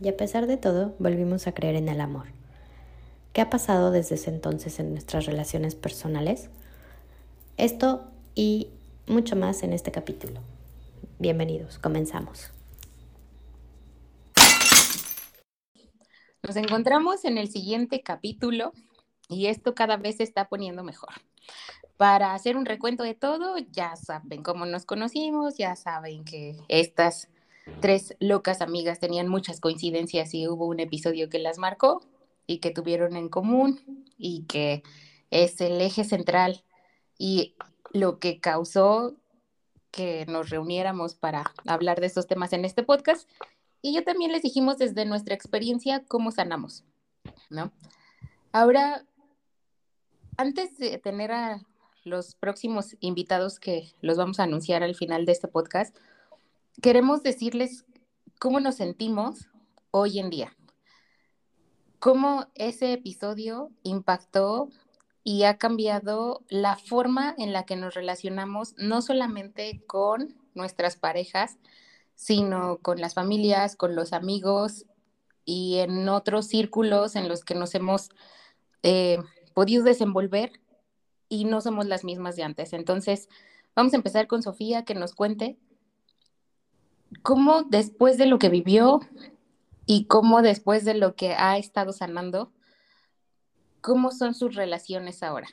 y a pesar de todo volvimos a creer en el amor. ¿Qué ha pasado desde ese entonces en nuestras relaciones personales? Esto y mucho más en este capítulo. Bienvenidos, comenzamos. Nos encontramos en el siguiente capítulo y esto cada vez se está poniendo mejor. Para hacer un recuento de todo, ya saben cómo nos conocimos, ya saben que estas tres locas amigas tenían muchas coincidencias y hubo un episodio que las marcó y que tuvieron en común y que es el eje central y lo que causó que nos reuniéramos para hablar de estos temas en este podcast. Y yo también les dijimos desde nuestra experiencia cómo sanamos, ¿no? Ahora, antes de tener a los próximos invitados que los vamos a anunciar al final de este podcast, queremos decirles cómo nos sentimos hoy en día, cómo ese episodio impactó y ha cambiado la forma en la que nos relacionamos, no solamente con nuestras parejas, sino con las familias, con los amigos y en otros círculos en los que nos hemos eh, podido desenvolver y no somos las mismas de antes. Entonces, vamos a empezar con Sofía, que nos cuente cómo después de lo que vivió y cómo después de lo que ha estado sanando, cómo son sus relaciones ahora.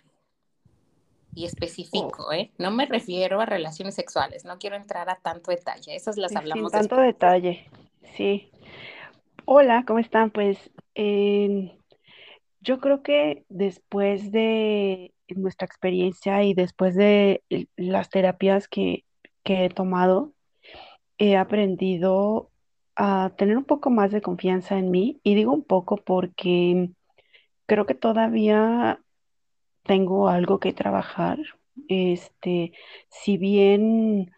Y específico. ¿eh? No me refiero a relaciones sexuales, no quiero entrar a tanto detalle, esas las hablamos. Sin tanto detalle, sí. Hola, ¿cómo están? Pues yo creo que después de nuestra experiencia y después de las terapias que, que he tomado, he aprendido a tener un poco más de confianza en mí. Y digo un poco porque creo que todavía tengo algo que trabajar. Este, si bien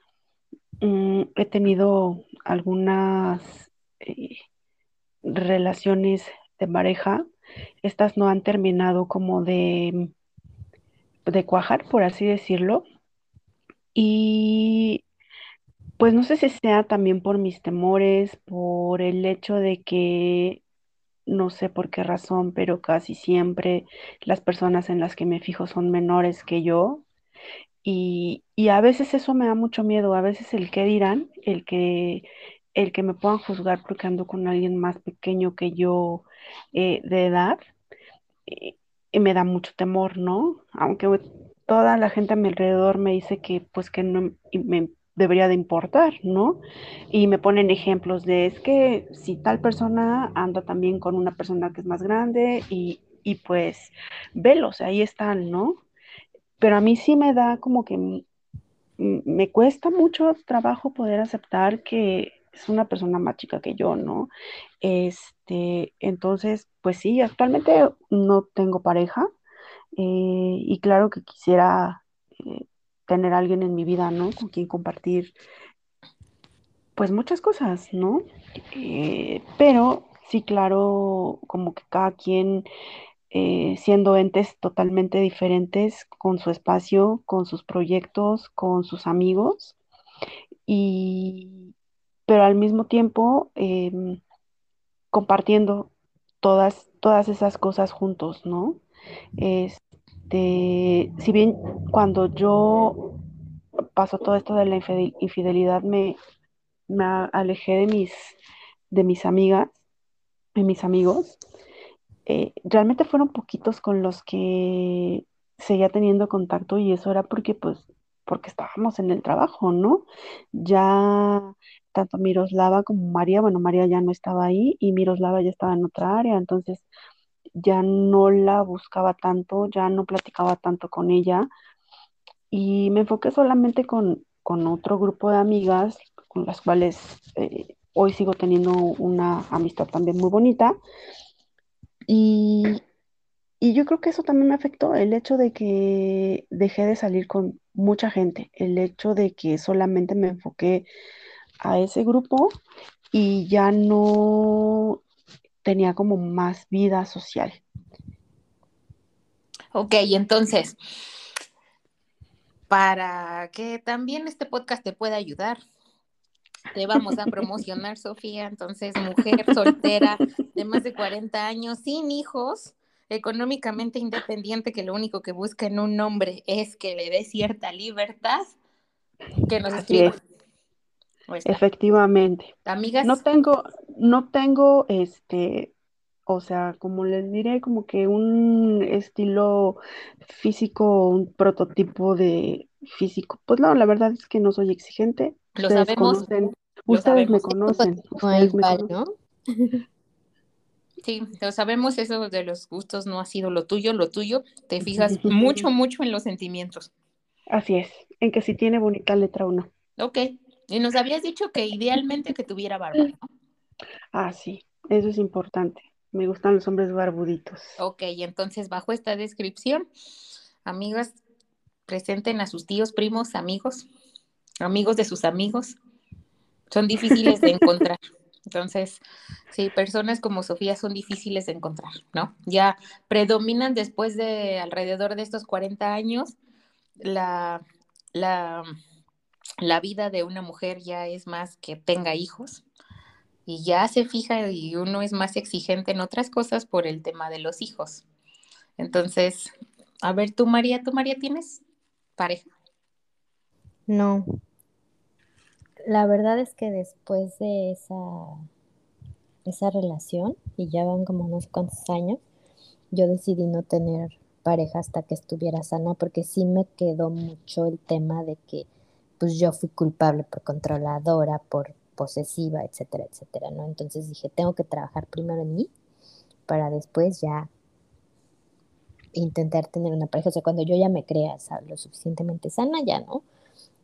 mm, he tenido algunas eh, relaciones de pareja, estas no han terminado como de, de cuajar, por así decirlo. Y pues no sé si sea también por mis temores, por el hecho de que no sé por qué razón, pero casi siempre las personas en las que me fijo son menores que yo. Y, a veces eso me da mucho miedo, a veces el que dirán, el que, el que me puedan juzgar porque ando con alguien más pequeño que yo eh, de edad, eh, me da mucho temor, ¿no? Aunque toda la gente a mi alrededor me dice que pues que no me debería de importar, ¿no? Y me ponen ejemplos de, es que si tal persona anda también con una persona que es más grande y, y pues velos, ahí están, ¿no? Pero a mí sí me da como que me cuesta mucho trabajo poder aceptar que es una persona más chica que yo, ¿no? Este, entonces, pues sí, actualmente no tengo pareja eh, y claro que quisiera eh, tener a alguien en mi vida, ¿no? Con quien compartir, pues muchas cosas, ¿no? Eh, pero sí, claro, como que cada quien eh, siendo entes totalmente diferentes, con su espacio, con sus proyectos, con sus amigos, y, pero al mismo tiempo em, compartiendo todas, todas esas cosas juntos, ¿no? Es, este, si bien cuando yo pasó todo esto de la infidelidad, me, me alejé de mis, de mis amigas, de mis amigos, eh, realmente fueron poquitos con los que seguía teniendo contacto y eso era porque pues porque estábamos en el trabajo, ¿no? Ya tanto Miroslava como María, bueno, María ya no estaba ahí y Miroslava ya estaba en otra área, entonces ya no la buscaba tanto, ya no platicaba tanto con ella y me enfoqué solamente con, otro grupo de amigas con las cuales eh, hoy sigo teniendo una amistad también muy bonita. Y, y yo creo que eso también me afectó, el hecho de que dejé de salir con mucha gente, el hecho de que solamente me enfoqué a ese grupo y ya no tenía como más vida social. Ok, entonces, para que también este podcast te pueda ayudar, te vamos a promocionar, Sofía. Entonces, mujer soltera de más de 40 años, sin hijos, económicamente independiente, que lo único que busca en un hombre es que le dé cierta libertad, que nos escriba. es, efectivamente. Amigas, No tengo, no tengo este, o sea, como les diré, como que un estilo físico, un prototipo de físico. Pues no, la verdad es que no soy exigente. Lo Ustedes sabemos, conocen, lo ustedes me conocen, No hay ustedes me conocen. ¿no? sí, lo sabemos, eso de los gustos no ha sido lo tuyo, lo tuyo, te fijas mucho, mucho en los sentimientos. Así es, en que si tiene bonita letra o no. Ok, y nos habías dicho que idealmente que tuviera barba, ¿no? Ah, sí, eso es importante. Me gustan los hombres barbuditos. Ok, entonces bajo esta descripción, amigas, presenten a sus tíos, primos, amigos, amigos de sus amigos. Son difíciles de encontrar. Entonces, sí, personas como Sofía son difíciles de encontrar, ¿no? Ya predominan después de alrededor de estos 40 años, la, la, la vida de una mujer ya es más que tenga hijos y ya se fija y uno es más exigente en otras cosas por el tema de los hijos. Entonces, a ver, tú María, ¿tú María tienes pareja? No. La verdad es que después de esa, esa relación, y ya van como unos cuantos años, yo decidí no tener pareja hasta que estuviera sana, porque sí me quedó mucho el tema de que pues yo fui culpable por controladora, por posesiva, etcétera, etcétera, ¿no? Entonces dije, tengo que trabajar primero en mí para después ya intentar tener una pareja. O sea, cuando yo ya me crea lo suficientemente sana, ya no.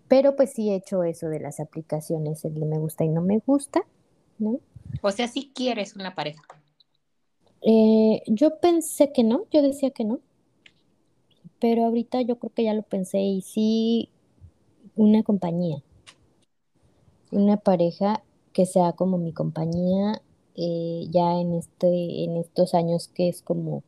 Pero pues sí he hecho eso de las aplicaciones, el de me gusta y no me gusta, ¿no? O sea, si quieres una pareja. Eh, yo pensé que no, yo decía que no, pero ahorita yo creo que ya lo pensé y sí una compañía, una pareja que sea como mi compañía eh, ya en este, en estos años que es como,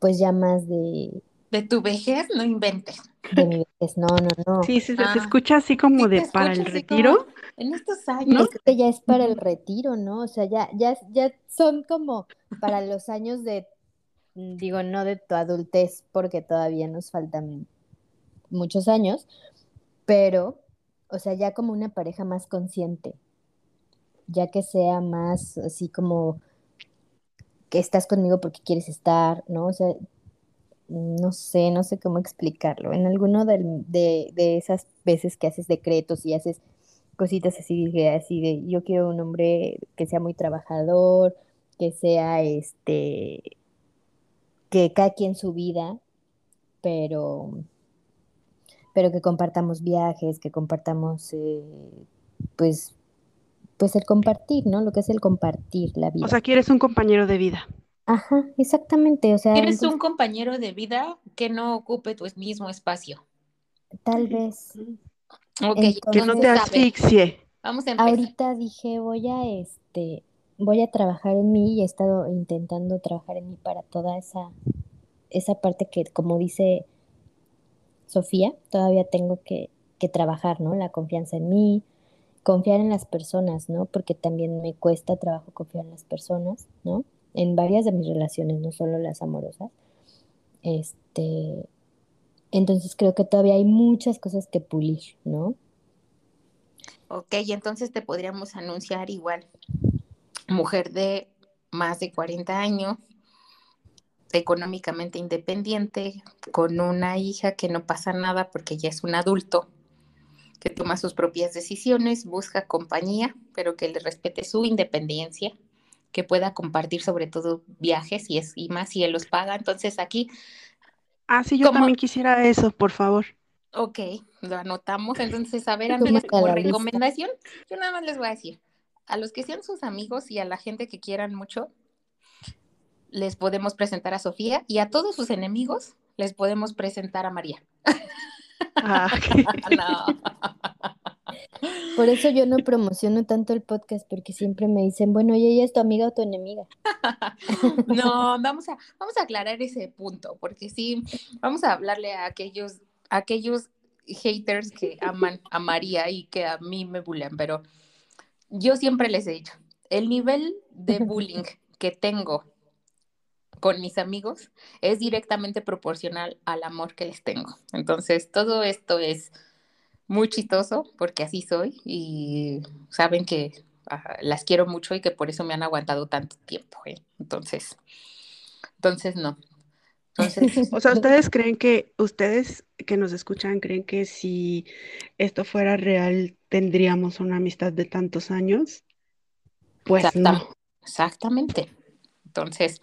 pues ya más de, De tu vejez, no inventes. de mi vejez. No, no, no. Sí, sí, se, se Ah, escucha así como sí de para el retiro. como en estos años. Es que ya es para el retiro, ¿no? O sea, ya, ya, ya son como para los años de, digo, no de tu adultez, porque todavía nos faltan muchos años, pero, o sea, ya como una pareja más consciente, ya que sea más así como que estás conmigo porque quieres estar, ¿no? O sea, no sé, no sé cómo explicarlo. En alguno del- de, de esas veces que haces decretos y haces cositas así, de- así de, yo quiero un hombre que sea muy trabajador, que sea este, que cada quien su vida, pero, pero que compartamos viajes, que compartamos, eh, pues, pues el compartir, ¿no? Lo que es el compartir la O vida. sea, quieres un compañero de vida. Ajá, exactamente, o sea, ¿Quieres entonces, un compañero de vida que no ocupe tu mismo espacio? tal vez. Ok, Que no te asfixie. vamos a empezar. Ahorita dije, voy a este, voy a trabajar en mí y he estado intentando trabajar en mí para toda esa, esa parte que, como dice Sofía, todavía tengo que, que trabajar, ¿no? La confianza en mí, confiar en las personas, ¿no? Porque también me cuesta trabajo confiar en las personas, ¿no? En varias de mis relaciones, no solo las amorosas. Este, entonces creo que todavía hay muchas cosas que pulir, ¿no? Ok, entonces te podríamos anunciar igual, mujer de más de 40 años, económicamente independiente, con una hija que no pasa nada porque ya es un adulto, que toma sus propias decisiones, busca compañía, pero que le respete su independencia, que pueda compartir sobre todo viajes y, es, y más si él los paga. Entonces aquí, Ah, sí, yo como, también quisiera eso, por favor. ok, lo anotamos. Entonces, a ver, Súmate amigas, a como la lista. recomendación, yo nada más les voy a decir, a los que sean sus amigos y a la gente que quieran mucho, les podemos presentar a Sofía y a todos sus enemigos les podemos presentar a María. Ah, No. Por eso yo no promociono tanto el podcast, porque siempre me dicen, bueno, ¿y ella es tu amiga o tu enemiga? No, vamos a, vamos a aclarar ese punto, porque sí, vamos a hablarle a aquellos, a aquellos haters que aman a María y que a mí me bulean, pero yo siempre les he dicho, el nivel de bullying que tengo con mis amigos es directamente proporcional al amor que les tengo. Entonces, todo esto es muy chistoso porque así soy y saben que las quiero mucho y que por eso me han aguantado tanto tiempo. ¿eh? Entonces, entonces no. Entonces, o sea, ¿ustedes creen que, ustedes que nos escuchan, creen que si esto fuera real, tendríamos una amistad de tantos años? Pues no. Exactamente. Entonces,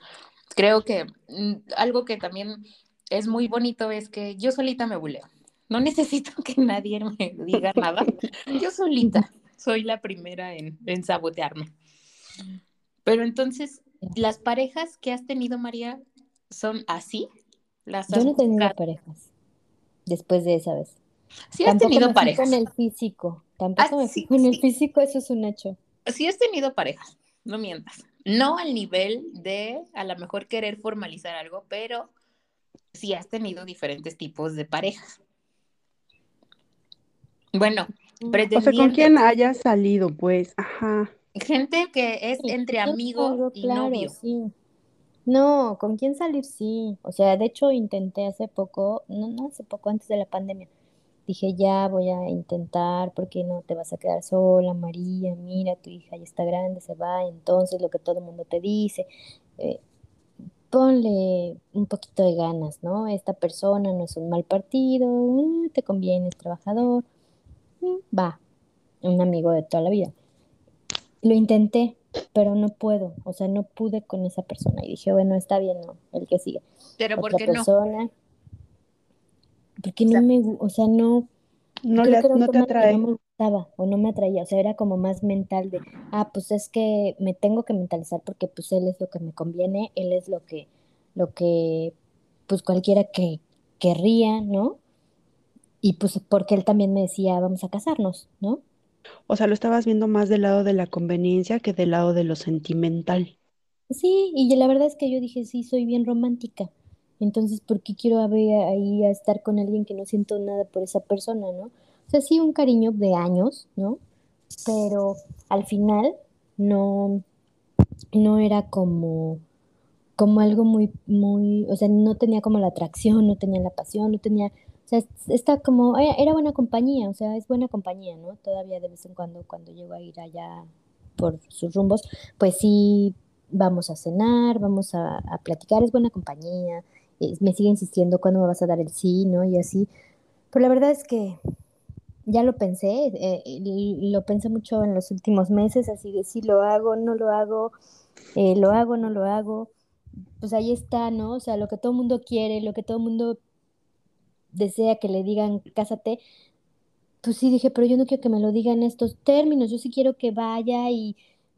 creo que mm, algo que también es muy bonito es que yo solita me buleo. No necesito que nadie me diga nada. Yo solita soy la primera en, sabotearme. Pero entonces, ¿las parejas que has tenido, María, son así? ¿Las Yo no he tenido parejas después de esa vez. Sí has tenido parejas. Con el físico. Tampoco ah, me con el físico, eso es un hecho. Sí has tenido parejas, no mientas. No al nivel de a lo mejor querer formalizar algo, pero sí has tenido diferentes tipos de parejas. Bueno, o sea, con quién haya salido, pues, ajá. Gente que es entre amigo y novio. Sí. No, con quién salir sí. O sea, de hecho intenté hace poco, no, no hace poco, antes de la pandemia. Dije, ya voy a intentar, porque no te vas a quedar sola, María, mira, tu hija ya está grande, se va, entonces lo que todo el mundo te dice. Eh, ponle un poquito de ganas, ¿no? Esta persona no es un mal partido, mm, te conviene, es trabajador va, un amigo de toda la vida. Lo intenté, pero no puedo, o sea, no pude con esa persona y dije, bueno, está bien, no, el que sigue. Pero ¿por qué persona, no? Porque no me, o sea, no, no, no te atrae. No me gustaba o no me atraía, o sea, era como más mental de, ah, pues es que me tengo que mentalizar porque pues él es lo que me conviene, él es lo que, lo que, pues cualquiera que querría, ¿no? Y pues porque él también me decía, vamos a casarnos, ¿no? O sea, lo estabas viendo más del lado de la conveniencia que del lado de lo sentimental. Sí, y la verdad es que yo dije, sí, soy bien romántica. Entonces, ¿por qué quiero ahí a estar con alguien que no siento nada por esa persona, ¿no? O sea, sí, un cariño de años, ¿no? Pero al final no, no era como, como algo muy, muy, o sea, no tenía como la atracción, no tenía la pasión, no tenía o sea, está como, era buena compañía, o sea, es buena compañía, ¿no? Todavía de vez en cuando, cuando llego a ir allá por sus rumbos, pues sí, vamos a cenar, vamos a, platicar, es buena compañía, me sigue insistiendo cuándo me vas a dar el sí, ¿no? Y así. Pero la verdad es que ya lo pensé, eh, lo pensé mucho en los últimos meses, así de si lo hago, no lo hago, eh, lo hago, no lo hago. Pues ahí está, ¿no? O sea, lo que todo el mundo quiere, lo que todo el mundo desea que le digan cásate, pues sí dije, pero yo no quiero que me lo digan en estos términos, yo sí quiero que vaya y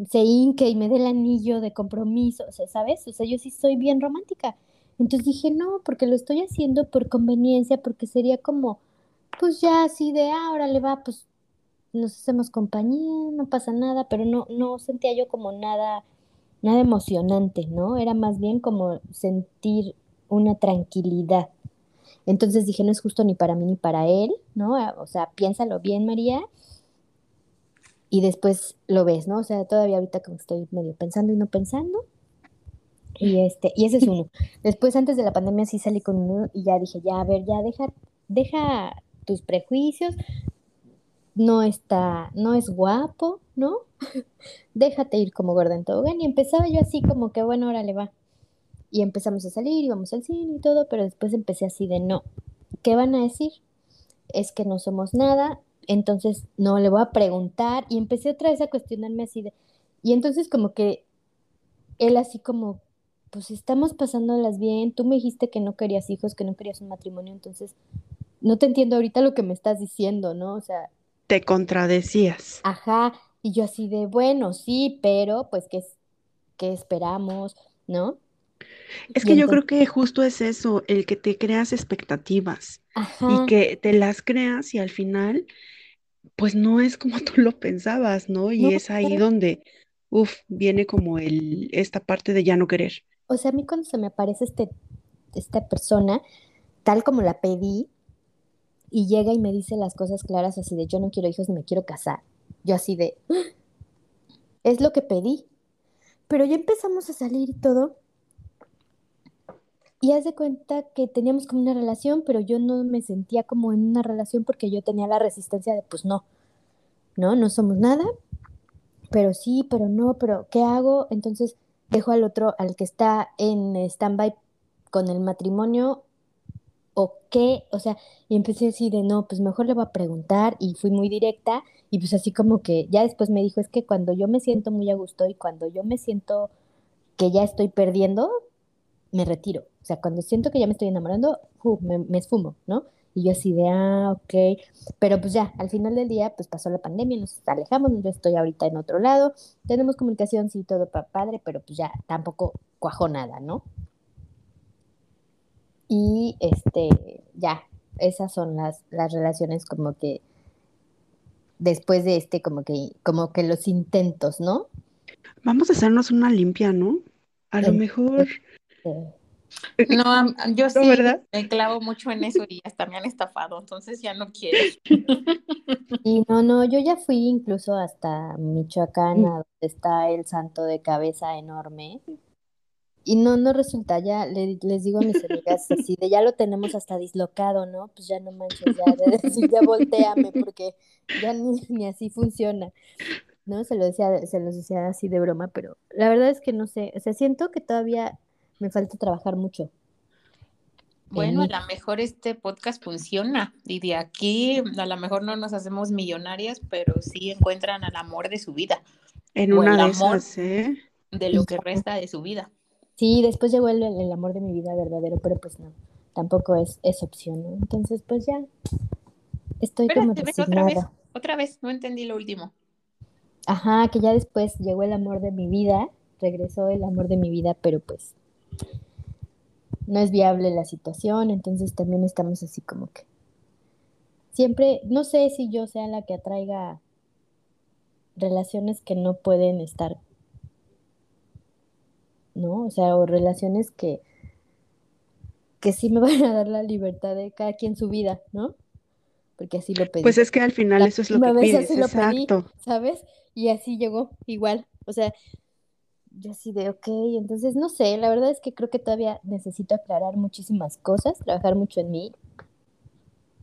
se hinque y me dé el anillo de compromiso, ¿sabes? O sea, yo sí soy bien romántica. Entonces dije, no, porque lo estoy haciendo por conveniencia, porque sería como, pues ya así de, ahora le va, pues nos hacemos compañía, no pasa nada, pero no, no sentía yo como nada, nada emocionante, ¿no? Era más bien como sentir una tranquilidad. Entonces dije, no es justo ni para mí ni para él, ¿no? O sea, piénsalo bien, María. Y después lo ves, ¿no? O sea, todavía ahorita como estoy medio pensando y no pensando. Y este, y ese es uno. Después, antes de la pandemia, sí salí con uno y ya dije, ya, a ver, ya deja, deja tus prejuicios. No está, no es guapo, ¿no? Déjate ir como gorda en tobogán. Y empezaba yo así como que, bueno, ahora le va. Y empezamos a salir, íbamos al cine y todo, pero después empecé así de no. ¿Qué van a decir? Es que no somos nada, entonces no le voy a preguntar. Y empecé otra vez a cuestionarme así de. Y entonces, como que él, así como, pues estamos pasándolas bien. Tú me dijiste que no querías hijos, que no querías un matrimonio, entonces no te entiendo ahorita lo que me estás diciendo, ¿no? O sea. Te contradecías. Ajá. Y yo así de, bueno, sí, pero pues, ¿qué, qué esperamos? ¿No? Es que yo creo que justo es eso, el que te creas expectativas y que te las creas y al final, pues no es como tú lo pensabas, ¿no? Y es ahí donde, uff, viene como el, esta parte de ya no querer. O sea, a mí cuando se me aparece este, esta persona, tal como la pedí, y llega y me dice las cosas claras así de yo no quiero hijos ni me quiero casar. Yo así de, es lo que pedí. Pero ya empezamos a salir y todo. Y haz de cuenta que teníamos como una relación, pero yo no me sentía como en una relación porque yo tenía la resistencia de, pues no, no, no somos nada, pero sí, pero no, pero ¿qué hago? Entonces dejo al otro, al que está en stand-by con el matrimonio, o qué, o sea, y empecé así de, no, pues mejor le voy a preguntar y fui muy directa y pues así como que ya después me dijo, es que cuando yo me siento muy a gusto y cuando yo me siento que ya estoy perdiendo, me retiro. O sea, cuando siento que ya me estoy enamorando, me, me, esfumo, ¿no? Y yo así de, ah, ok. Pero pues ya, al final del día, pues pasó la pandemia, nos alejamos, yo estoy ahorita en otro lado, tenemos comunicación, sí, todo padre, pero pues ya tampoco cuajó nada, ¿no? Y este, ya, esas son las, las relaciones como que después de este, como que, como que los intentos, ¿no? Vamos a hacernos una limpia, ¿no? A lo mejor. No, yo sí me clavo mucho en eso y hasta me han estafado, entonces ya no quiero. Y no, no, yo ya fui incluso hasta Michoacán, a donde está el santo de cabeza enorme. Y no, no resulta, ya les digo a mis amigas así, de ya lo tenemos hasta dislocado, ¿no? Pues ya no manches, ya, de decir, ya volteame, porque ya ni, ni así funciona. ¿no? Se lo decía, se los decía así de broma, pero la verdad es que no sé, o sea, siento que todavía me falta trabajar mucho. Bueno, a lo mejor este podcast funciona y de aquí a lo mejor no nos hacemos millonarias, pero sí encuentran al amor de su vida. En una de esas, ¿eh? De lo que resta de su vida. Sí, después llegó el, el, amor de mi vida verdadero, pero pues no, tampoco es, es opción, ¿no? Entonces, pues ya, estoy como otra vez, otra vez, no entendí lo último. Ajá, que ya después llegó el amor de mi vida, regresó el amor de mi vida, pero pues no es viable la situación, entonces también estamos así como que siempre, no sé si yo sea la que atraiga relaciones que no pueden estar, ¿no? O sea, o relaciones que, que sí me van a dar la libertad de cada quien su vida, ¿no? Porque así lo pedí. Pues es que al final eso es lo que pides, exacto. ¿sabes? Y así llegó, igual. O sea, yo así de, ok, entonces no sé, la verdad es que creo que todavía necesito aclarar muchísimas cosas, trabajar mucho en mí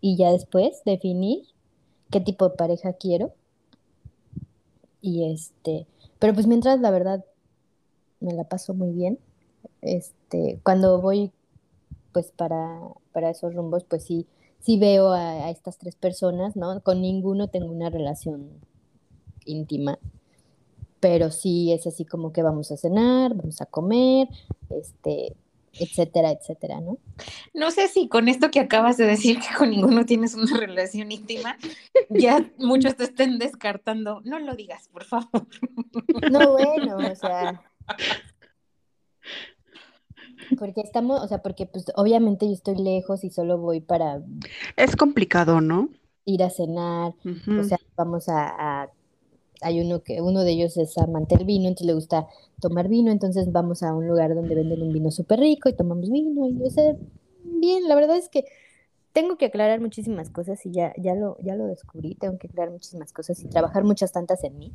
y ya después definir qué tipo de pareja quiero. Y este, pero pues mientras la verdad me la paso muy bien. Este, cuando voy pues para, para esos rumbos, pues sí, sí veo a, a estas tres personas, ¿no? Con ninguno tengo una relación íntima pero sí es así como que vamos a cenar, vamos a comer, este, etcétera, etcétera, ¿no? No sé si con esto que acabas de decir que con ninguno tienes una relación íntima, ya muchos te estén descartando. No lo digas, por favor. No, bueno, o sea. Porque estamos, o sea, porque pues obviamente yo estoy lejos y solo voy para. Es complicado, ¿no? Ir a cenar, o sea, vamos a hay uno que uno de ellos es amante del vino, entonces le gusta tomar vino, entonces vamos a un lugar donde venden un vino súper rico y tomamos vino y yo sé, bien, la verdad es que tengo que aclarar muchísimas cosas y ya, ya, lo, ya lo descubrí, tengo que aclarar muchísimas cosas y trabajar muchas tantas en mí,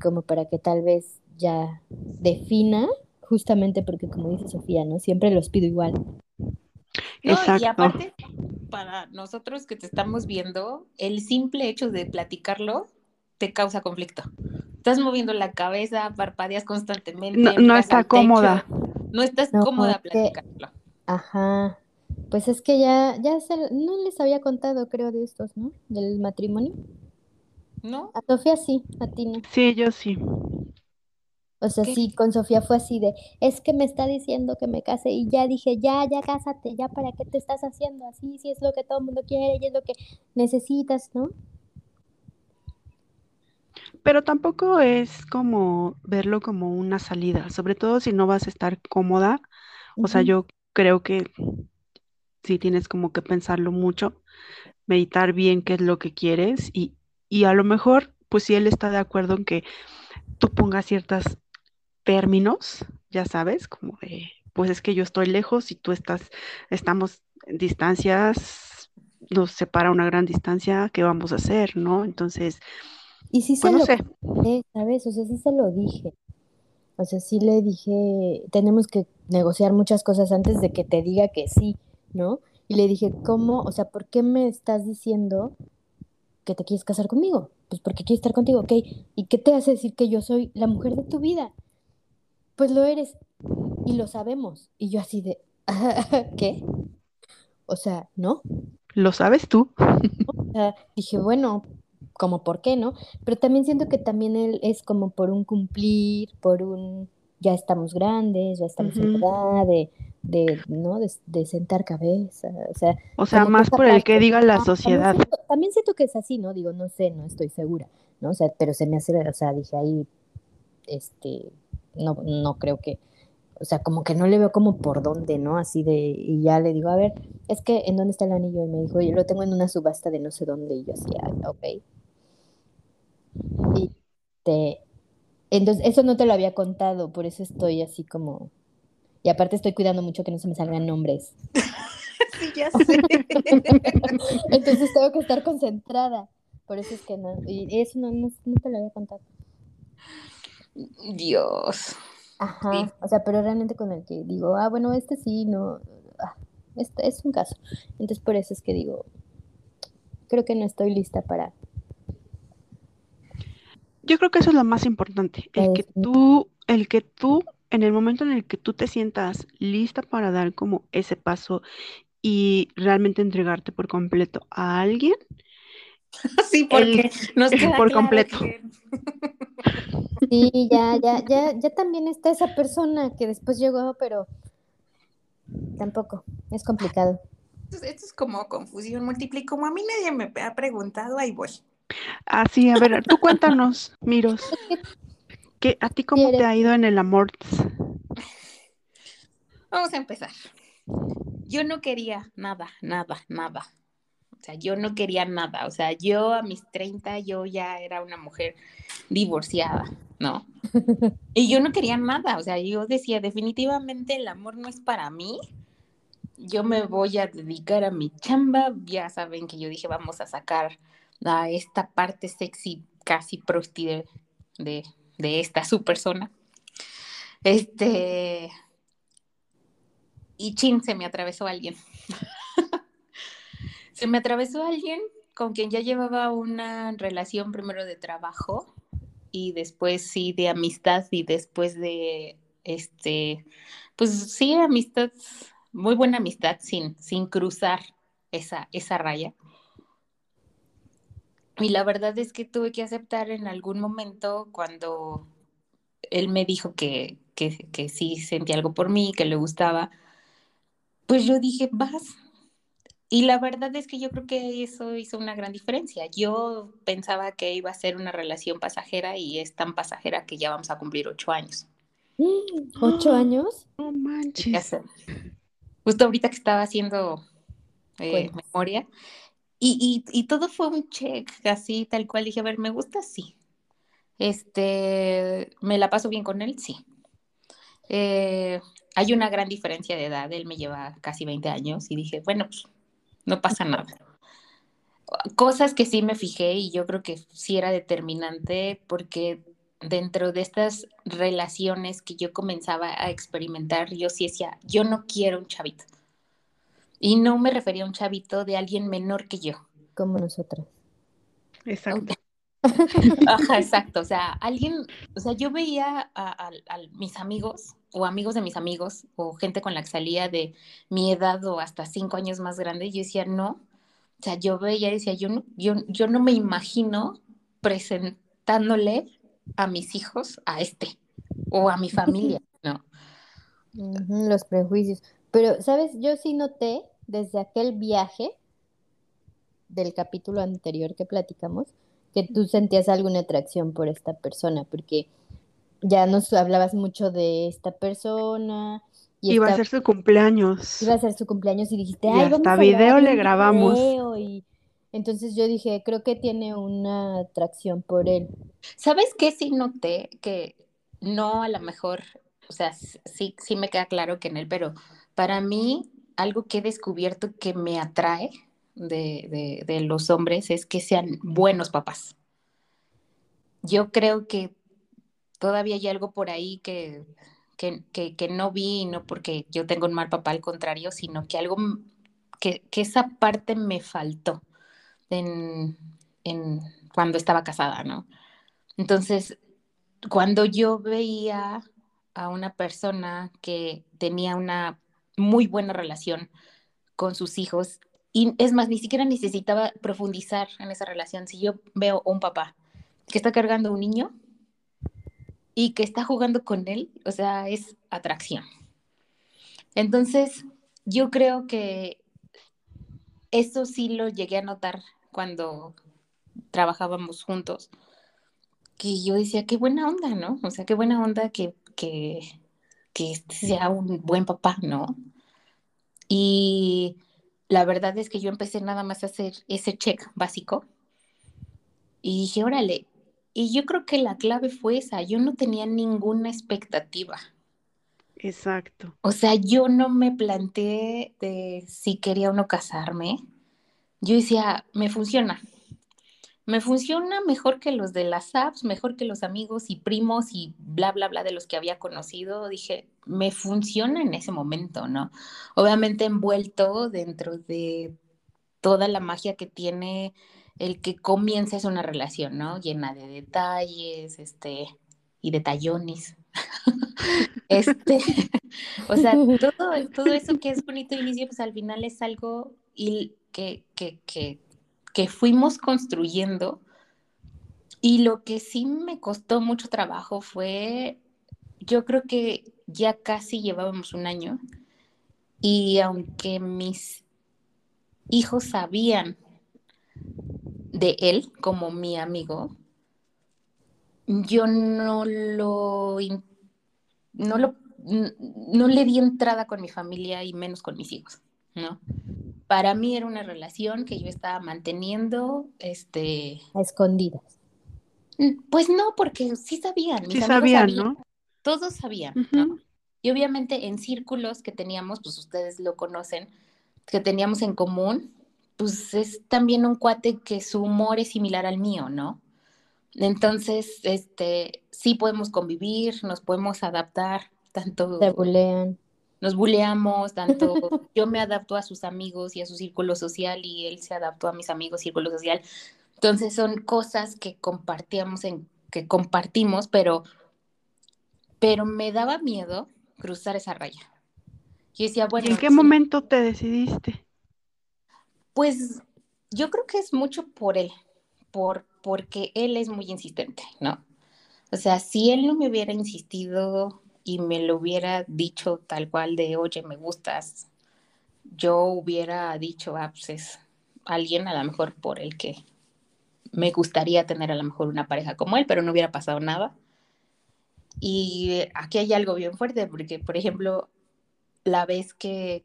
como para que tal vez ya defina, justamente porque como dice Sofía, ¿no? Siempre los pido igual. No, y aparte, para nosotros que te estamos viendo, el simple hecho de platicarlo te causa conflicto. Estás moviendo la cabeza, parpadeas constantemente. No, está cómoda. No estás cómoda platicando. Ajá. Pues es que ya, ya se, no les había contado, creo, de estos, ¿no? Del matrimonio. ¿No? A Sofía sí, a ti no. Sí, yo sí. O sea, sí, con Sofía fue así de, es que me está diciendo que me case y ya dije, ya, ya cásate, ya para qué te estás haciendo así, si es lo que todo el mundo quiere y es lo que necesitas, ¿no? Pero tampoco es como verlo como una salida, sobre todo si no vas a estar cómoda. O sea, yo creo que sí tienes como que pensarlo mucho, meditar bien qué es lo que quieres y, y a lo mejor, pues si él está de acuerdo en que tú pongas ciertos términos, ya sabes, como de, pues es que yo estoy lejos y tú estás, estamos en distancias, nos separa una gran distancia, ¿qué vamos a hacer, no? Entonces, Y sí se Pues no lo sé. ¿sabes? O sea, sí se lo dije. O sea, sí le dije, tenemos que negociar muchas cosas antes de que te diga que sí, ¿no? Y le dije, ¿cómo? O sea, ¿por qué me estás diciendo que te quieres casar conmigo? Pues porque quiero estar contigo, ¿ok? ¿Y qué te hace decir que yo soy la mujer de tu vida? Pues lo eres. Y lo sabemos. Y yo así de, ¿qué? O sea, ¿no? Lo sabes tú. O sea, dije, bueno, como por qué, ¿no? Pero también siento que también él es como por un cumplir, por un ya estamos grandes, ya estamos en Ujú. edad de, de, ¿no? De, de sentar cabeza, o sea, O sea, más por el que diga la ah, también sociedad. siento, también siento que es así, ¿no? Digo, no sé, no estoy segura, ¿no? O sea, pero se me hace, o sea, dije ahí, este, no, no creo que, o sea, como que no le veo como por dónde, ¿no? Así de, y ya le digo, a ver, es que, ¿en dónde está el anillo? Y me dijo, yo lo tengo en una subasta de no sé dónde, y yo así, ah, ok. Y te, entonces, eso no te lo había contado, por eso estoy así como, y aparte estoy cuidando mucho que no se me salgan nombres. Sí, ya sé. Entonces tengo que estar concentrada, por eso es que no, y eso no, no, no te lo había contado. Dios. Ajá, Sí. o sea, pero realmente con el que digo, ah, bueno, este sí, no, ah, este es un caso. Entonces por eso es que digo, creo que no estoy lista para, Yo creo que eso es lo más importante, el que tú, el que tú, en el momento en el que tú te sientas lista para dar como ese paso y realmente entregarte por completo a alguien, Sí, el porque nos queda por claro completo. que Sí, ya, ya, ya, ya también está esa persona que después llegó, pero tampoco, es complicado. esto, esto es como confusión múltiple y como a mí nadie me ha preguntado, ahí voy. Así, a ver, tú cuéntanos, Miros, que a ti cómo te ha ido en el amor. Vamos a empezar. Yo no quería nada, nada, nada. O sea, yo no quería nada. O sea, yo a mis 30 yo ya era una mujer divorciada, ¿no? Y yo no quería nada. O sea, yo decía, definitivamente el amor no es para mí. Yo me voy a dedicar a mi chamba. Ya saben que yo dije, vamos a sacar a esta parte sexy, casi prosti de, de, esta su persona. Este, y chin, se me atravesó alguien. se me atravesó alguien con quien ya llevaba una relación primero de trabajo y después sí de amistad y después de este, pues sí, amistad, muy buena amistad sin, sin cruzar esa, esa raya. Y la verdad es que tuve que aceptar en algún momento cuando él me dijo que, que, que sí sentía algo por mí, que le gustaba, pues yo dije, vas. Y la verdad es que yo creo que eso hizo una gran diferencia. Yo pensaba que iba a ser una relación pasajera y es tan pasajera que ya vamos a cumplir ocho años. ¿Ocho años? No manches. Justo ahorita que estaba haciendo eh, memoria y, y, y todo fue un check, así tal cual. Dije, a ver, ¿me gusta? Sí. Este, ¿me la paso bien con él? Sí. Eh, hay una gran diferencia de edad, él me lleva casi 20 años y dije, bueno, pues no pasa nada. Cosas que sí me fijé y yo creo que sí era determinante porque dentro de estas relaciones que yo comenzaba a experimentar, yo sí decía, yo no quiero un chavito. Y no me refería a un chavito de alguien menor que yo. Como nosotros. Exacto. Ajá, exacto. O sea, alguien, o sea, yo veía a, a, a, mis amigos o amigos de mis amigos o gente con la que salía de mi edad o hasta cinco años más grande y yo decía, no. O sea, yo veía y decía, yo no, yo, yo no me imagino presentándole a mis hijos a este o a mi familia, ¿no? Los prejuicios. Pero, ¿sabes? Yo sí noté desde aquel viaje del capítulo anterior que platicamos, que tú sentías alguna atracción por esta persona, porque ya nos hablabas mucho de esta persona. Y iba esta, a ser su cumpleaños. Iba a ser su cumpleaños y dijiste, y ay, hasta vamos a video le grabamos. Video y entonces yo dije, creo que tiene una atracción por él. ¿Sabes qué? Sí noté que no a lo mejor, o sea, sí, sí me queda claro que en él, pero para mí algo que he descubierto que me atrae de, de, los hombres es que sean buenos papás. yo creo que todavía hay algo por ahí que, que, que, no vi, no porque yo tengo un mal papá, al contrario, sino que algo, que, que esa parte me faltó en, en, cuando estaba casada, ¿no? Entonces, cuando yo veía a una persona que tenía una muy buena relación con sus hijos, y es más, ni siquiera necesitaba profundizar en esa relación. Si yo veo un papá que está cargando un niño y que está jugando con él, o sea, es atracción. Entonces, yo creo que eso sí lo llegué a notar cuando trabajábamos juntos, que yo decía, qué buena onda, ¿no? O sea, qué buena onda que, que, que este sea un buen papá, ¿no? Y la verdad es que yo empecé nada más a hacer ese check básico y dije, órale, y yo creo que la clave fue esa, yo no tenía ninguna expectativa. Exacto. O sea, yo no me planteé de si quería o no casarme. Yo decía, me funciona, me funciona mejor que los de las apps, mejor que los amigos y primos y bla, bla, bla de los que había conocido. Dije, me funciona en ese momento, ¿no? Obviamente envuelto dentro de toda la magia que tiene el que comiences una relación, ¿no? Llena de detalles, este, y detallones. este, o sea, todo, todo eso que es bonito inicio, pues al final es algo que, que que fuimos construyendo. Y lo que sí me costó mucho trabajo fue, yo creo que ya casi llevábamos un año y aunque mis hijos sabían de él como mi amigo, yo no lo, no lo, no le di entrada con mi familia y menos con mis hijos, ¿no? Para mí era una relación que yo estaba manteniendo, este... A escondidas. Mm, pues no, porque sí sabían. sí sabían, ¿no? Todos sabían, ¿no? Y obviamente en círculos que teníamos, pues ustedes lo conocen, que teníamos en común, pues es también un cuate que su humor es similar al mío, ¿no? Entonces, este, sí podemos convivir, nos podemos adaptar, tanto... Se bulean nos buleamos, tanto yo me adapto a sus amigos y a su círculo social y él se adaptó a mis amigos, círculo social. Entonces son cosas que compartíamos en que compartimos, pero pero me daba miedo cruzar esa raya. Y decía, bueno, ¿Y en qué momento te decidiste? Pues yo creo que es mucho por él, por porque él es muy insistente, ¿no? O sea, si él no me hubiera insistido y me lo hubiera dicho tal cual de, oye, me gustas, yo hubiera dicho, ah, pues es alguien a lo mejor por el que me gustaría tener a lo mejor una pareja como él, pero no hubiera pasado nada. Y aquí hay algo bien fuerte, porque, por ejemplo, la vez que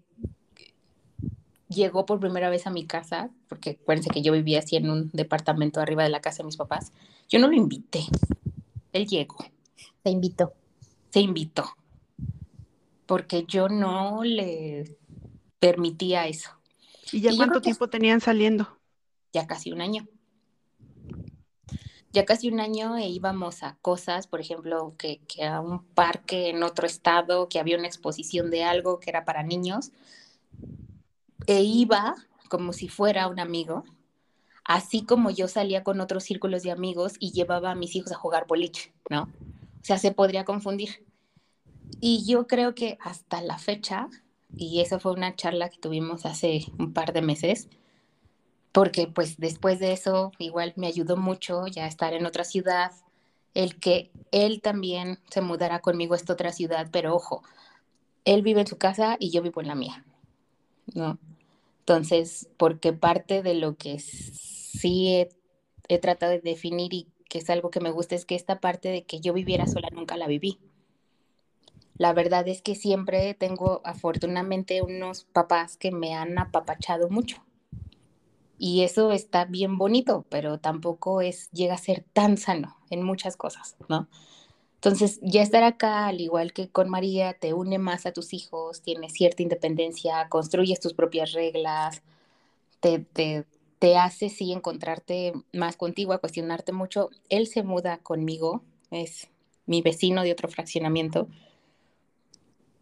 llegó por primera vez a mi casa, porque acuérdense que yo vivía así en un departamento arriba de la casa de mis papás, yo no lo invité, él llegó. Te invitó se invitó, porque yo no le permitía eso. ¿Y ya cuánto tiempo tenían saliendo? Ya casi un año. Ya casi un año e íbamos a cosas, por ejemplo, que, que a un parque en otro estado, que había una exposición de algo que era para niños, e iba como si fuera un amigo, así como yo salía con otros círculos de amigos y llevaba a mis hijos a jugar boliche, ¿no? Sea, se podría confundir. Y yo creo que hasta la fecha, y eso fue una charla que tuvimos hace un par de meses, porque pues después de eso igual me ayudó mucho ya estar en otra ciudad, el que él también se mudara conmigo a esta otra ciudad, pero ojo, él vive en su casa y yo vivo en la mía, ¿no? Entonces, porque parte de lo que sí he, he tratado de definir y es algo que me gusta, es que esta parte de que yo viviera sola nunca la viví. La verdad es que siempre tengo afortunadamente unos papás que me han apapachado mucho. Y eso está bien bonito, pero tampoco es llega a ser tan sano en muchas cosas, ¿no? Entonces, ya estar acá, al igual que con María, te une más a tus hijos, tienes cierta independencia, construyes tus propias reglas, te te hace sí encontrarte más contigo, a cuestionarte mucho. Él se muda conmigo, es mi vecino de otro fraccionamiento.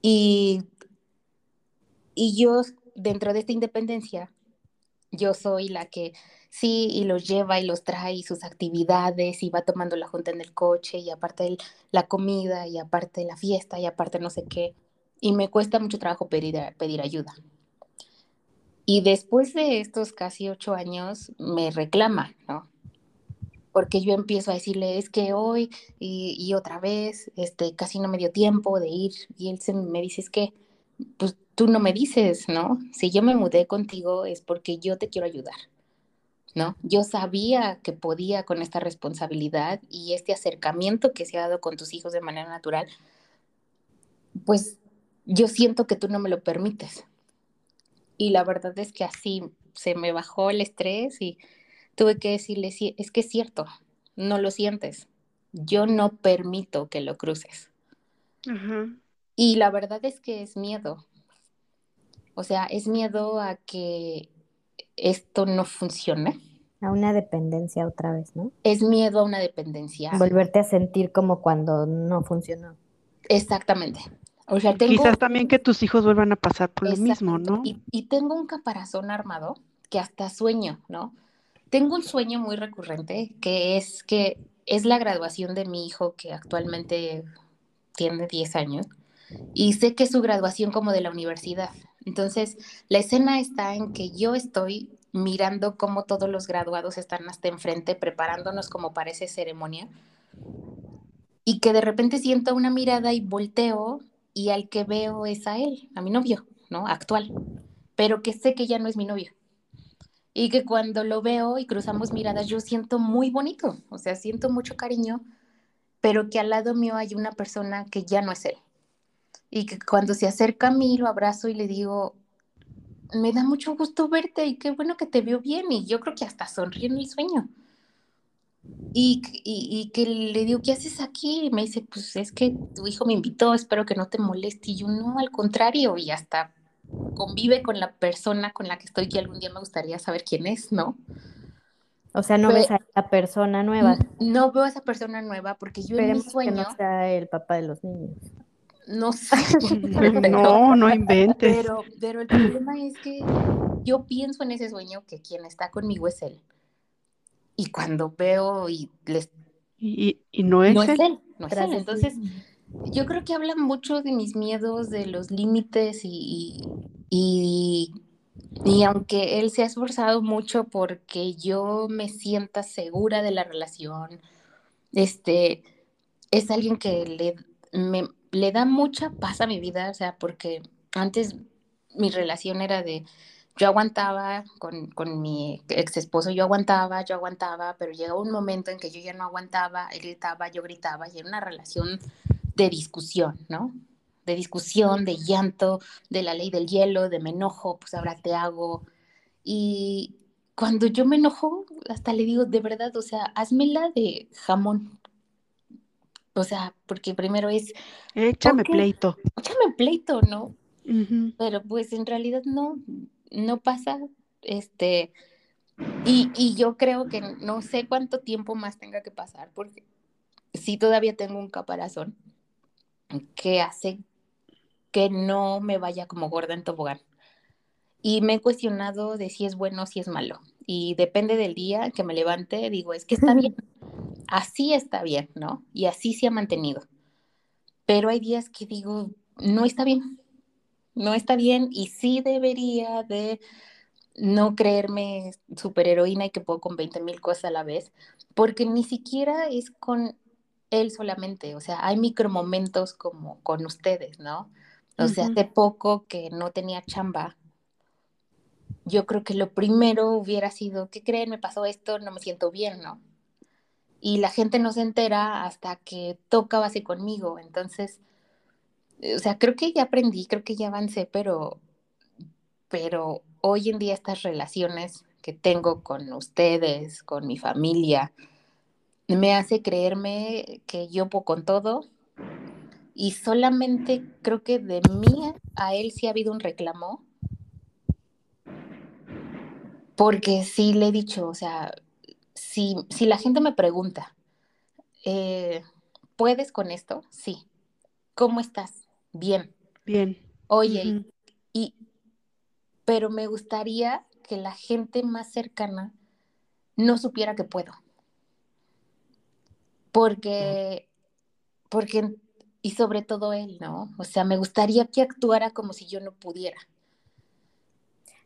Y, y yo, dentro de esta independencia, yo soy la que sí, y los lleva y los trae y sus actividades y va tomando la junta en el coche y aparte la comida y aparte la fiesta y aparte no sé qué. Y me cuesta mucho trabajo pedir, pedir ayuda. Y después de estos casi ocho años me reclama, ¿no? Porque yo empiezo a decirle, es que hoy y, otra vez, este, casi no me dio tiempo de ir. Y él se, me dice, es que, pues tú no me dices, ¿no? Si yo me mudé contigo es porque yo te quiero ayudar, ¿no? Yo sabía que podía con esta responsabilidad y este acercamiento que se ha dado con tus hijos de manera natural, pues yo siento que tú no me lo permites, y la verdad es que así se me bajó el estrés y tuve que decirle, sí, es que es cierto, no lo sientes. Yo no permito que lo cruces. Y la verdad es que es miedo. O sea, es miedo a que esto no funcione. A una dependencia otra vez, ¿no? Es miedo a una dependencia. Volverte a sentir como cuando no funcionó. Exactamente. O sea, Quizás también que tus hijos vuelvan a pasar por lo mismo, ¿no? Y, y, tengo un caparazón armado que hasta sueño, ¿no? Tengo un sueño muy recurrente que es que es la graduación de mi hijo que actualmente tiene 10 años y sé que es su graduación como de la universidad. Entonces, la escena está en que yo estoy mirando cómo todos los graduados están hasta enfrente preparándonos como para esa ceremonia y que de repente siento una mirada y volteo y al que veo es a él, a mi novio, ¿no? Actual, pero que sé que ya no es mi novio. Y que cuando lo veo y cruzamos miradas, yo siento muy bonito, o sea, siento mucho cariño, pero que al lado mío hay una persona que ya no es él. Y que cuando se acerca a mí, lo abrazo y le digo, me da mucho gusto verte y qué bueno que te veo bien. Y yo creo que hasta sonríe en el sueño. Y, y, que le digo, ¿qué haces aquí? Y me dice, pues es que tu hijo me invitó, espero que no te moleste. Y yo, no, al contrario, y hasta convive con la persona con la que estoy, que algún día me gustaría saber quién es, ¿no? O sea, no ves a la persona nueva. No veo a esa persona nueva porque yo en mi sueño. Que no sea el papá de los niños. No sé. no, no inventes. Pero, pero el problema es que yo pienso en ese sueño que quien está conmigo es él y cuando veo y les... Y, no es, no es él. No es él. Entonces, yo creo que habla mucho de mis miedos, de los límites y, y, y, aunque él se ha esforzado mucho porque yo me sienta segura de la relación, este, es alguien que le, me, le da mucha paz a mi vida, o sea, porque antes mi relación era de yo aguantaba con, con, mi ex esposo, yo aguantaba, yo aguantaba, pero llegó un momento en que yo ya no aguantaba, él gritaba, yo gritaba, y era una relación de discusión, ¿no? De discusión, de llanto, de la ley del hielo, de me enojo, pues ahora te hago. Y cuando yo me enojo, hasta le digo, de verdad, o sea, hazmela de jamón. O sea, porque primero es... Échame pleito. Échame pleito, ¿no? Pero pues en realidad no, no pasa, este, y, y, yo creo que no sé cuánto tiempo más tenga que pasar, porque sí todavía tengo un caparazón que hace que no me vaya como gorda en tobogán. Y me he cuestionado de si es bueno o si es malo. Y depende del día que me levante, digo, es que está bien. Así está bien, ¿no? Y así se ha mantenido. Pero hay días que digo, no está bien no está bien y sí debería de no creerme superheroína y que puedo con 20 mil cosas a la vez, porque ni siquiera es con él solamente, o sea, hay micromomentos como con ustedes, ¿no? O sea, hace poco que no tenía chamba, yo creo que lo primero hubiera sido, ¿qué creen? Me pasó esto, no me siento bien, ¿no? Y la gente no se entera hasta que toca base conmigo, entonces o sea, creo que ya aprendí, creo que ya avancé, pero, pero hoy en día estas relaciones que tengo con ustedes, con mi familia, me hace creerme que yo puedo con todo y solamente creo que de mí a él sí ha habido un reclamo Porque sí le he dicho, o sea, si, si la gente me pregunta, eh, ¿puedes con esto? Sí. ¿Cómo estás? Bien. Bien. Oye, y, pero me gustaría que la gente más cercana no supiera que puedo. Porque, porque, y sobre todo él, ¿no? O sea, me gustaría que actuara como si yo no pudiera.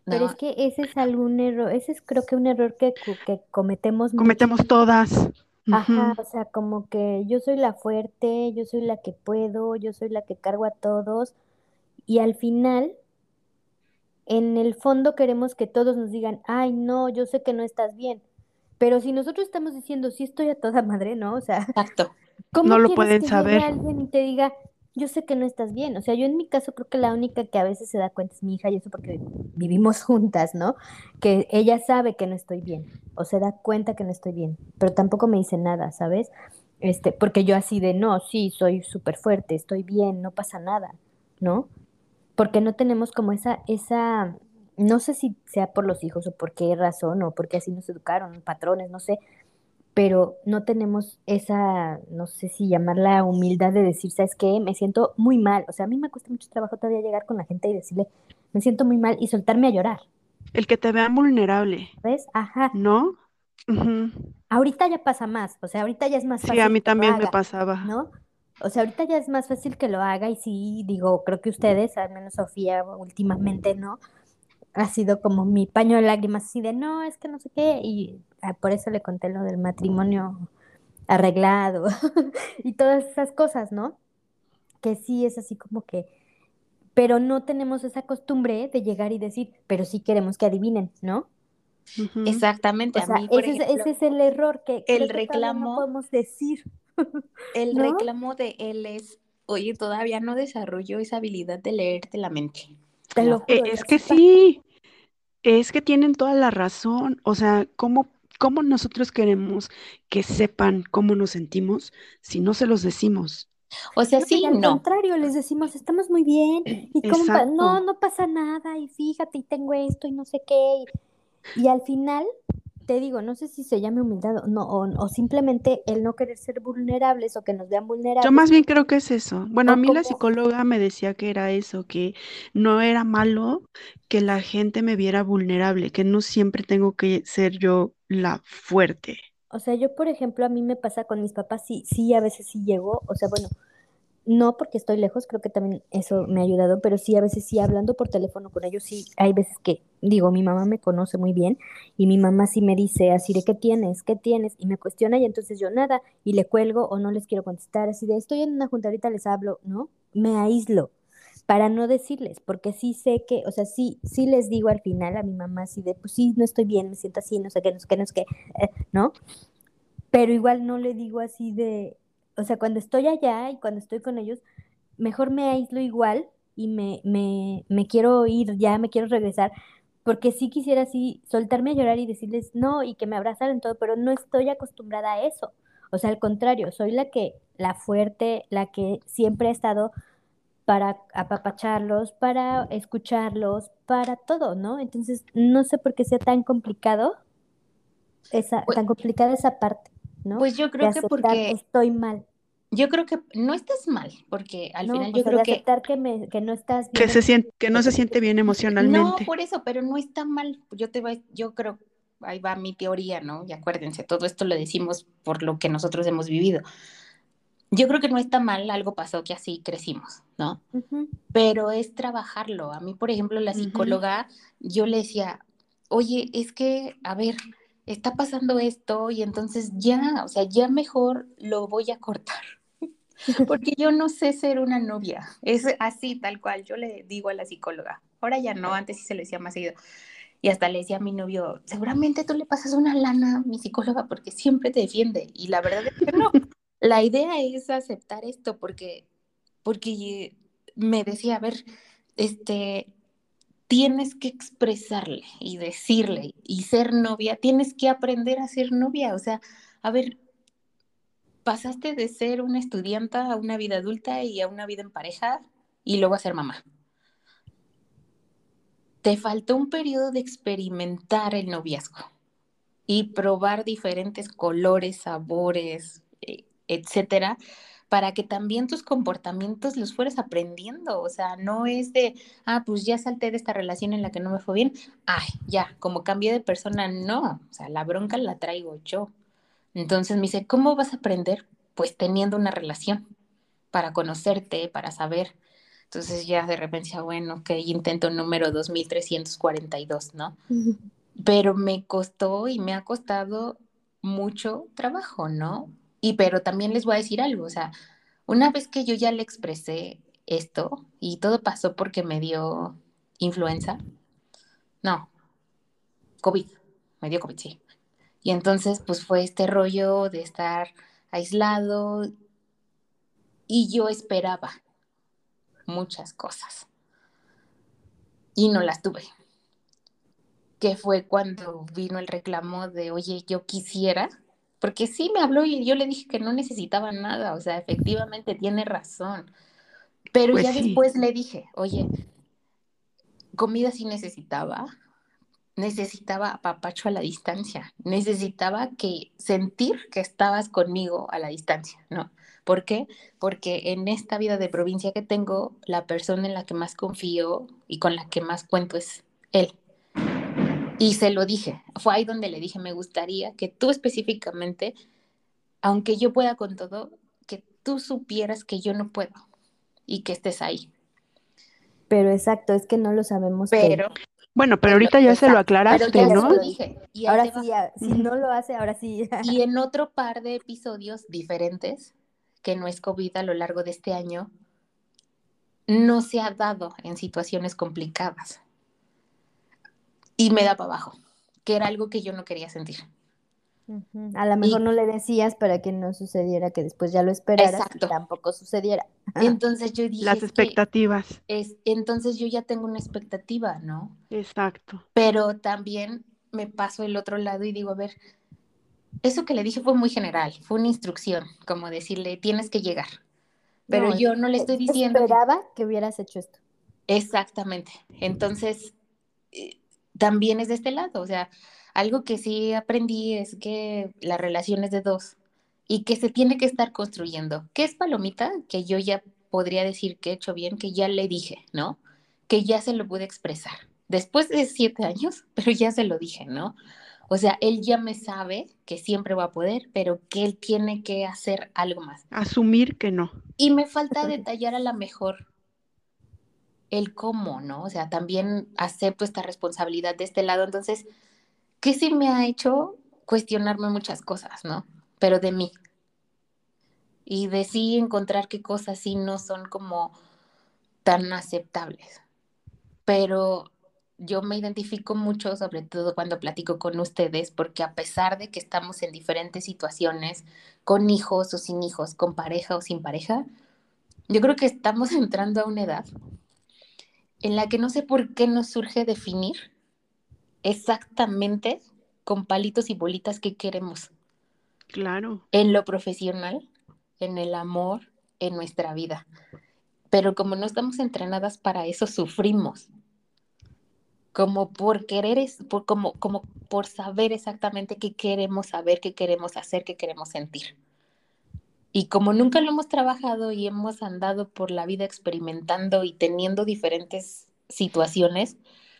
Pero es que ese es algún error, ese es creo que un error que, que cometemos. Cometemos todas. Ajá, o sea, como que yo soy la fuerte, yo soy la que puedo, yo soy la que cargo a todos. Y al final, en el fondo queremos que todos nos digan, ay, no, yo sé que no estás bien. Pero si nosotros estamos diciendo, sí estoy a toda madre, ¿no? O sea, Exacto. ¿cómo No lo pueden que saber. alguien te diga, yo sé que no estás bien? O sea, yo en mi caso creo que la única que a veces se da cuenta es mi hija, y eso porque vivimos juntas, ¿no? Que ella sabe que no estoy bien, o se da cuenta que no estoy bien, pero tampoco me dice nada, ¿sabes? Este, porque yo así de, no, sí, soy súper fuerte, estoy bien, no pasa nada, ¿no? Porque no tenemos como esa, esa, no sé si sea por los hijos o por qué razón o porque así nos educaron, patrones, no sé, pero no tenemos esa, no sé si llamarla humildad de decir, ¿sabes qué? Me siento muy mal. O sea, a mí me cuesta mucho trabajo todavía llegar con la gente y decirle, me siento muy mal y soltarme a llorar, El que te vean vulnerable, ¿ves? Ajá. ¿no? Ujú. Ahorita ya pasa más, o sea, ahorita ya es más Sí, fácil a mí también me pasaba. ¿no? O sea, ahorita ya es más fácil que lo haga y sí, digo, creo que ustedes, al menos Sofía últimamente, ¿no? Ha sido como mi paño de lágrimas, así de, no, es que no sé qué, y por eso le conté lo del matrimonio arreglado y todas esas cosas, ¿no? Que sí es así como que, pero no tenemos esa costumbre de llegar y decir, pero sí queremos que adivinen, ¿no? Exactamente. O a sea, mí, por ese, ejemplo, ese es el error que el que todavía no reclamo- podemos decir, el ¿no? reclamo de él es, oye, todavía no desarrollo esa habilidad de leerte la mente. te lo Eh, es que sí, es que tienen toda la razón. O sea, ¿cómo, cómo nosotros queremos que sepan cómo nos sentimos si no se los decimos? O sea, sí, al no. contrario, les decimos, estamos muy bien, y cómo no, no pasa nada, y fíjate, y tengo esto, y no sé qué, y, y al final, te digo, no sé si se llame humildad o no, o, o simplemente el no querer ser vulnerables o que nos vean Yo vulnerables, más bien creo que es eso. Bueno, o a mí la psicóloga me decía que era eso, que no era malo que la gente me viera vulnerable, que no siempre tengo que ser yo la fuerte. o sea, yo por ejemplo, a mí me pasa con mis papás, sí, sí, a veces sí llego, o sea, bueno, no porque estoy lejos, creo que también eso me ha ayudado, pero sí, a veces sí, hablando por teléfono con ellos, sí, hay veces que, digo, mi mamá me conoce muy bien y mi mamá sí me dice así de, ¿qué tienes? ¿Qué tienes? Y me cuestiona y entonces yo nada, y le cuelgo o no les quiero contestar, así de, estoy en una junta, ahorita les hablo, ¿no? Me aíslo para no decirles, porque sí sé que, o sea, sí, sí les digo al final a mi mamá así de, pues sí, no estoy bien, me siento así, no sé qué, no sé qué, no sé qué, eh, ¿no? Pero igual no le digo así de, o sea, cuando estoy allá y cuando estoy con ellos, mejor me aíslo igual y me, me, me quiero ir ya, me quiero regresar, porque sí quisiera así soltarme a llorar y decirles no y que me abrazaran todo, pero no estoy acostumbrada a eso. O sea, al contrario, soy la que, la fuerte, la que siempre ha estado para apapacharlos, para escucharlos, para todo, ¿no? Entonces, no sé por qué sea tan complicado esa, Pues- tan complicada esa parte, ¿no? Pues yo de creo que porque, estoy mal, yo creo que no estás mal, porque al ¿no? final O yo sea, creo de que aceptar que, me, que no estás Que bien se siente, que no se siente bien No, emocionalmente. por eso, pero no está mal. Yo te voy, yo creo, ahí va mi teoría, ¿no? Y acuérdense, todo esto lo decimos por lo que nosotros hemos vivido. Yo creo que no está mal, algo pasó que así crecimos, ¿no? Pero es trabajarlo. A mí, por ejemplo, la psicóloga, yo le decía, oye, es que, a ver, está pasando esto y entonces ya, o sea, ya mejor lo voy a cortar. Porque yo no sé ser una novia. Es así, tal cual. Yo le digo a la psicóloga. Ahora ya no, antes sí se lo decía más seguido. Y hasta le decía a mi novio, seguramente tú le pasas una lana a mi psicóloga porque siempre te defiende. Y la verdad es que no. La idea es aceptar esto porque, porque me decía, a ver, este, tienes que expresarle y decirle y ser novia, tienes que aprender a ser novia. O sea, a ver, pasaste de ser una estudianta a una vida adulta y a una vida en pareja y luego a ser mamá. te faltó un periodo de experimentar el noviazgo y probar diferentes colores, sabores, eh, etcétera, para que también tus comportamientos los fueras aprendiendo. O sea, no es de, ah, pues ya salté de esta relación en la que no me fue bien, ay, ya, como cambié de persona, no, o sea, la bronca la traigo yo. Entonces me dice, ¿cómo vas a aprender? Pues teniendo una relación para conocerte, para saber. Entonces ya de repente bueno, ok, intento número 2342, ¿no? Pero me costó y me ha costado mucho trabajo, ¿no? Y pero también les voy a decir algo, o sea, una vez que yo ya le expresé esto y todo pasó porque me dio influenza, no, COVID, me dio COVID, sí. Y entonces pues fue este rollo de estar aislado y yo esperaba muchas cosas y no las tuve. Que fue cuando vino el reclamo de, oye, yo quisiera porque sí me habló y yo le dije que no necesitaba nada, o sea, efectivamente tiene razón. Pero pues ya después le dije, oye, comida sí necesitaba, necesitaba papacho a la distancia, necesitaba que sentir que estabas conmigo a la distancia, ¿no? ¿Por qué? Porque en esta vida de provincia que tengo, la persona en la que más confío y con la que más cuento es él. Y se lo dije, fue ahí donde le dije, me gustaría que tú específicamente, aunque yo pueda con todo, que tú supieras que yo no puedo y que estés ahí. Pero exacto, es que no lo sabemos. Pero... Bueno, pero ahorita ya se lo aclaraste, ¿no? Lo dije. Y ahora sí, si no lo hace, ahora sí. y en otro par de episodios diferentes, que no es COVID a lo largo de este año, no se ha dado en situaciones complicadas y me da para abajo, que era algo que yo no quería sentir. A lo mejor no le decías para que no sucediera, que después ya lo esperaras y tampoco sucediera. Entonces yo dije. Las expectativas. Es, entonces yo ya tengo una expectativa, ¿no? Exacto. Pero también me paso el otro lado y digo, a ver, eso que le dije fue muy general, fue una instrucción, como decirle, tienes que llegar. Pero yo no le estoy diciendo. Esperaba que hubieras hecho esto. Exactamente. Entonces, eh, también es de este lado. O sea, algo que sí aprendí es que la relación es de dos y que se tiene que estar construyendo. ¿Qué es palomita? Que yo ya podría decir que he hecho bien, que ya le dije, ¿no? Que ya se lo pude expresar. Después de siete años, pero ya se lo dije, ¿no? O sea, él ya me sabe que siempre va a poder, pero que él tiene que hacer algo más. Asumir que no. Y me falta detallar a la mejor el cómo, ¿no? O sea, también acepto esta responsabilidad de este lado. Entonces, ¿qué sí me ha hecho cuestionarme muchas cosas, ¿no? Pero de mí. Y de sí encontrar qué cosas sí no son como tan aceptables. Pero yo me identifico mucho, sobre todo cuando platico con ustedes, porque a pesar de que estamos en diferentes situaciones, con hijos o sin hijos, con pareja o sin pareja, yo creo que estamos entrando a una edad en la que no sé por qué nos surge definir exactamente con palitos y bolitas qué queremos. Claro. En lo profesional, en el amor, en nuestra vida. Pero como no estamos entrenadas para eso, sufrimos. Como por querer, es, por, como, como por saber exactamente qué queremos saber, qué queremos hacer, qué queremos sentir. Y como nunca lo hemos trabajado y hemos andado por la vida experimentando y teniendo diferentes situaciones,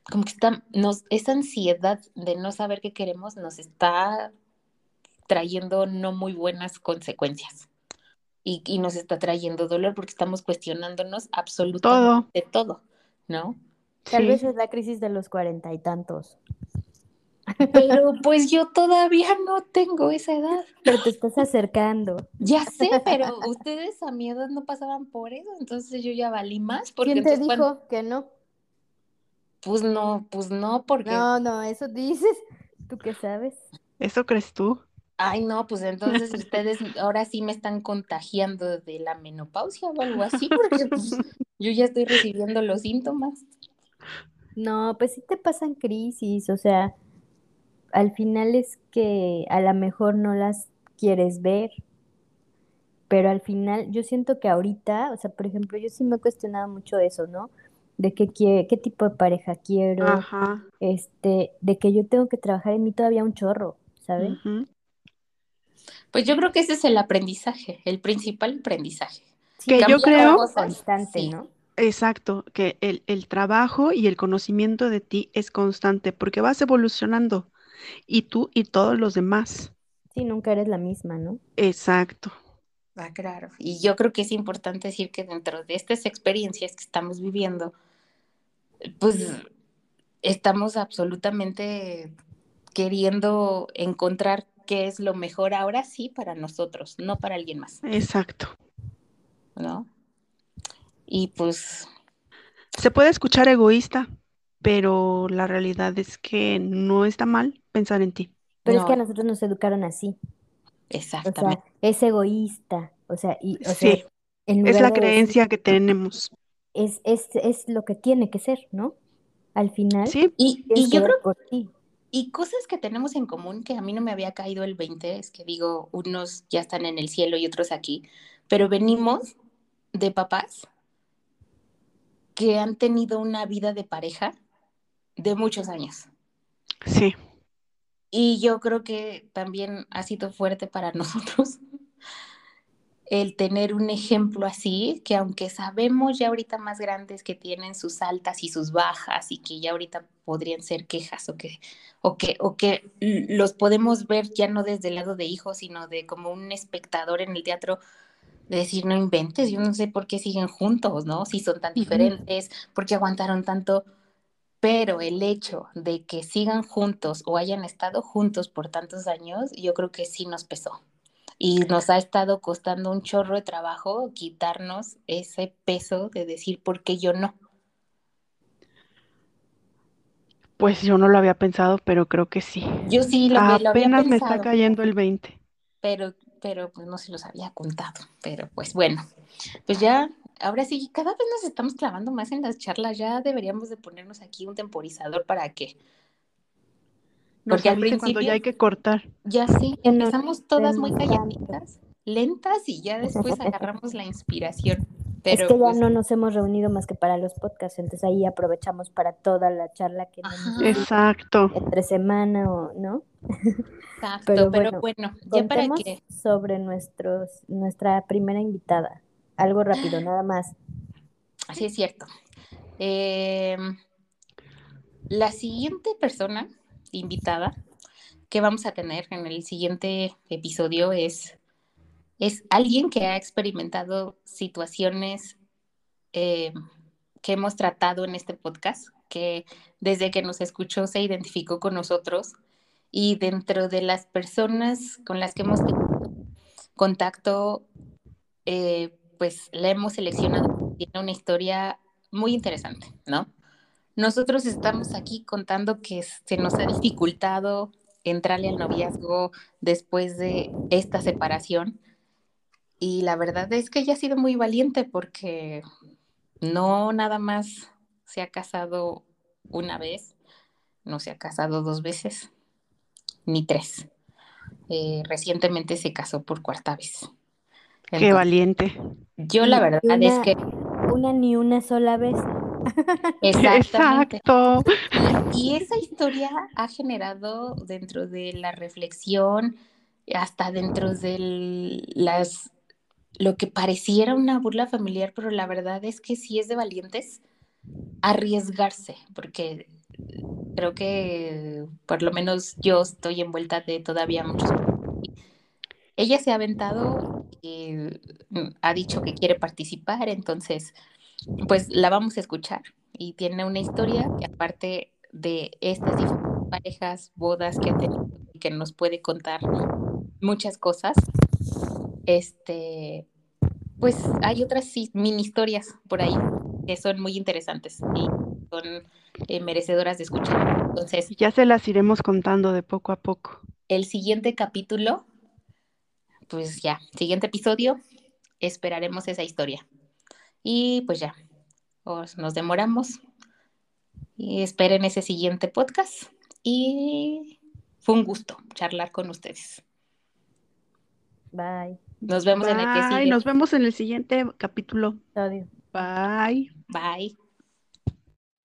como que está, nos, esa ansiedad de no saber qué queremos nos está trayendo no muy buenas consecuencias. Y, y nos está trayendo dolor porque estamos cuestionándonos absolutamente todo, ¿no? Tal vez es la crisis de los cuarenta y tantos. Pero pues yo todavía no tengo esa edad. Pero te estás acercando. Ya sé, pero ustedes a mi edad no pasaban por eso, entonces yo ya valí más. Porque ¿Quién te dijo que no? Pues no, pues no, porque... No, no, eso dices. ¿Tú qué sabes? ¿Eso crees tú? Ay, no, pues entonces ustedes ahora sí me están contagiando de la menopausia o algo así, porque pues, yo ya estoy recibiendo los síntomas. No, pues sí te pasan crisis, o sea, al final es que a lo mejor no las quieres ver, pero al final yo siento que ahorita, o sea, por ejemplo, yo sí me he cuestionado mucho eso, ¿no? de qué, qué, qué tipo de pareja quiero, Ajá. este, de que yo tengo que trabajar en mí todavía un chorro, ¿sabes? Pues yo creo que ese es el aprendizaje, el principal aprendizaje. Sí, Que yo creo- constante, Sí. ¿no? Exacto, que el, el trabajo y el conocimiento de ti es constante porque vas evolucionando y tú y todos los demás. Sí, nunca eres la misma, ¿no? Exacto. Ah, claro. Y yo creo que es importante decir que dentro de estas experiencias que estamos viviendo, pues estamos absolutamente queriendo encontrar qué es lo mejor ahora sí para nosotros, no para alguien más, Exacto. ¿no? Y pues Se puede escuchar egoísta, pero la realidad es que no está mal pensar en ti. Pero es que a nosotros nos educaron así. O exactamente. sea, es egoísta. O sea, y, o sea, Sí, en es la decir, creencia que tenemos. es, es, es lo que tiene que ser, ¿no? Al final, Sí, Y, y que yo creo por ti. Y cosas que tenemos en común que a mí no me había caído el 20, es que digo, unos ya están en el cielo y otros aquí, pero venimos de papás que han tenido una vida de pareja de muchos años. sí, Y yo creo que también ha sido fuerte para nosotros el tener un ejemplo así, que aunque sabemos ya ahorita más grandes que tienen sus altas y sus bajas y que ya ahorita podrían ser quejas o que, o que, o que los podemos ver ya no desde el lado de hijos, sino de como un espectador en el teatro, de decir, no inventes, yo no sé por qué siguen juntos, ¿no? Si son tan diferentes, por qué aguantaron tanto, pero el hecho de que sigan juntos o hayan estado juntos por tantos años, yo creo que sí nos pesó. Y nos ha estado costando un chorro de trabajo quitarnos ese peso de decir, ¿por qué yo no? pues yo no lo había pensado, pero creo que sí. Yo sí lo, lo había Apenas me está cayendo el 20. pero, pero pues no se los había contado. Pero pues bueno, pues ya, ahora sí, cada vez nos estamos clavando más en las charlas. Ya deberíamos de ponernos aquí un temporizador para que, Porque al avise cuando ya principio- hay que cortar. ya sí, empezamos todas muy calladitas, lentas y ya después agarramos la inspiración. es Pero que ya pues, no nos hemos reunido más que para los podcasts, entonces ahí aprovechamos para toda la charla que hicimos Exacto. entre semana o no. exacto, pero pero, bueno, bueno, ya para que sobre nuestros, nuestra primera invitada. Algo rápido, nada más. Sí, es cierto. Eh, la siguiente persona invitada que vamos a tener en el siguiente episodio es, es alguien que ha experimentado situaciones eh, que hemos tratado en este podcast, que desde que nos escuchó se identificó con nosotros y dentro de las personas con las que hemos tenido contacto, eh, pues la hemos seleccionado. Tiene una historia muy interesante, ¿no? Nosotros estamos aquí contando que se nos ha dificultado entrarle al noviazgo después de esta separación y la verdad es que ella ha sido muy valiente porque no nada más se ha casado una vez, no se ha casado dos veces, ni tres. Eh, recientemente se casó por cuarta vez. Qué Entonces, valiente. yo la verdad es una- que Una ni una sola vez. exactamente. Exacto. Y esa historia ha generado dentro de la reflexión, hasta dentro de las lo que pareciera una burla familiar, pero la verdad es que sí es de valientes arriesgarse, porque creo que por lo menos yo estoy envuelta de todavía muchos. Ella se ha aventado y ha dicho que quiere participar, entonces pues la vamos a escuchar y tiene una historia que aparte de estas diferentes parejas, bodas que ha tenido y que nos puede contar muchas cosas, este, pues hay otras sí, mini historias por ahí que son muy interesantes y son eh, merecedoras de escuchar. Entonces, Ya se las iremos contando de poco a poco. el siguiente capítulo, pues ya, siguiente episodio, esperaremos esa historia. Y pues ya, os- nos demoramos. Y esperen ese siguiente podcast. Y fue un gusto charlar con ustedes. Bye. Nos vemos en el que Bye. sigue. Nos vemos en el siguiente capítulo. Odio. Bye. Bye.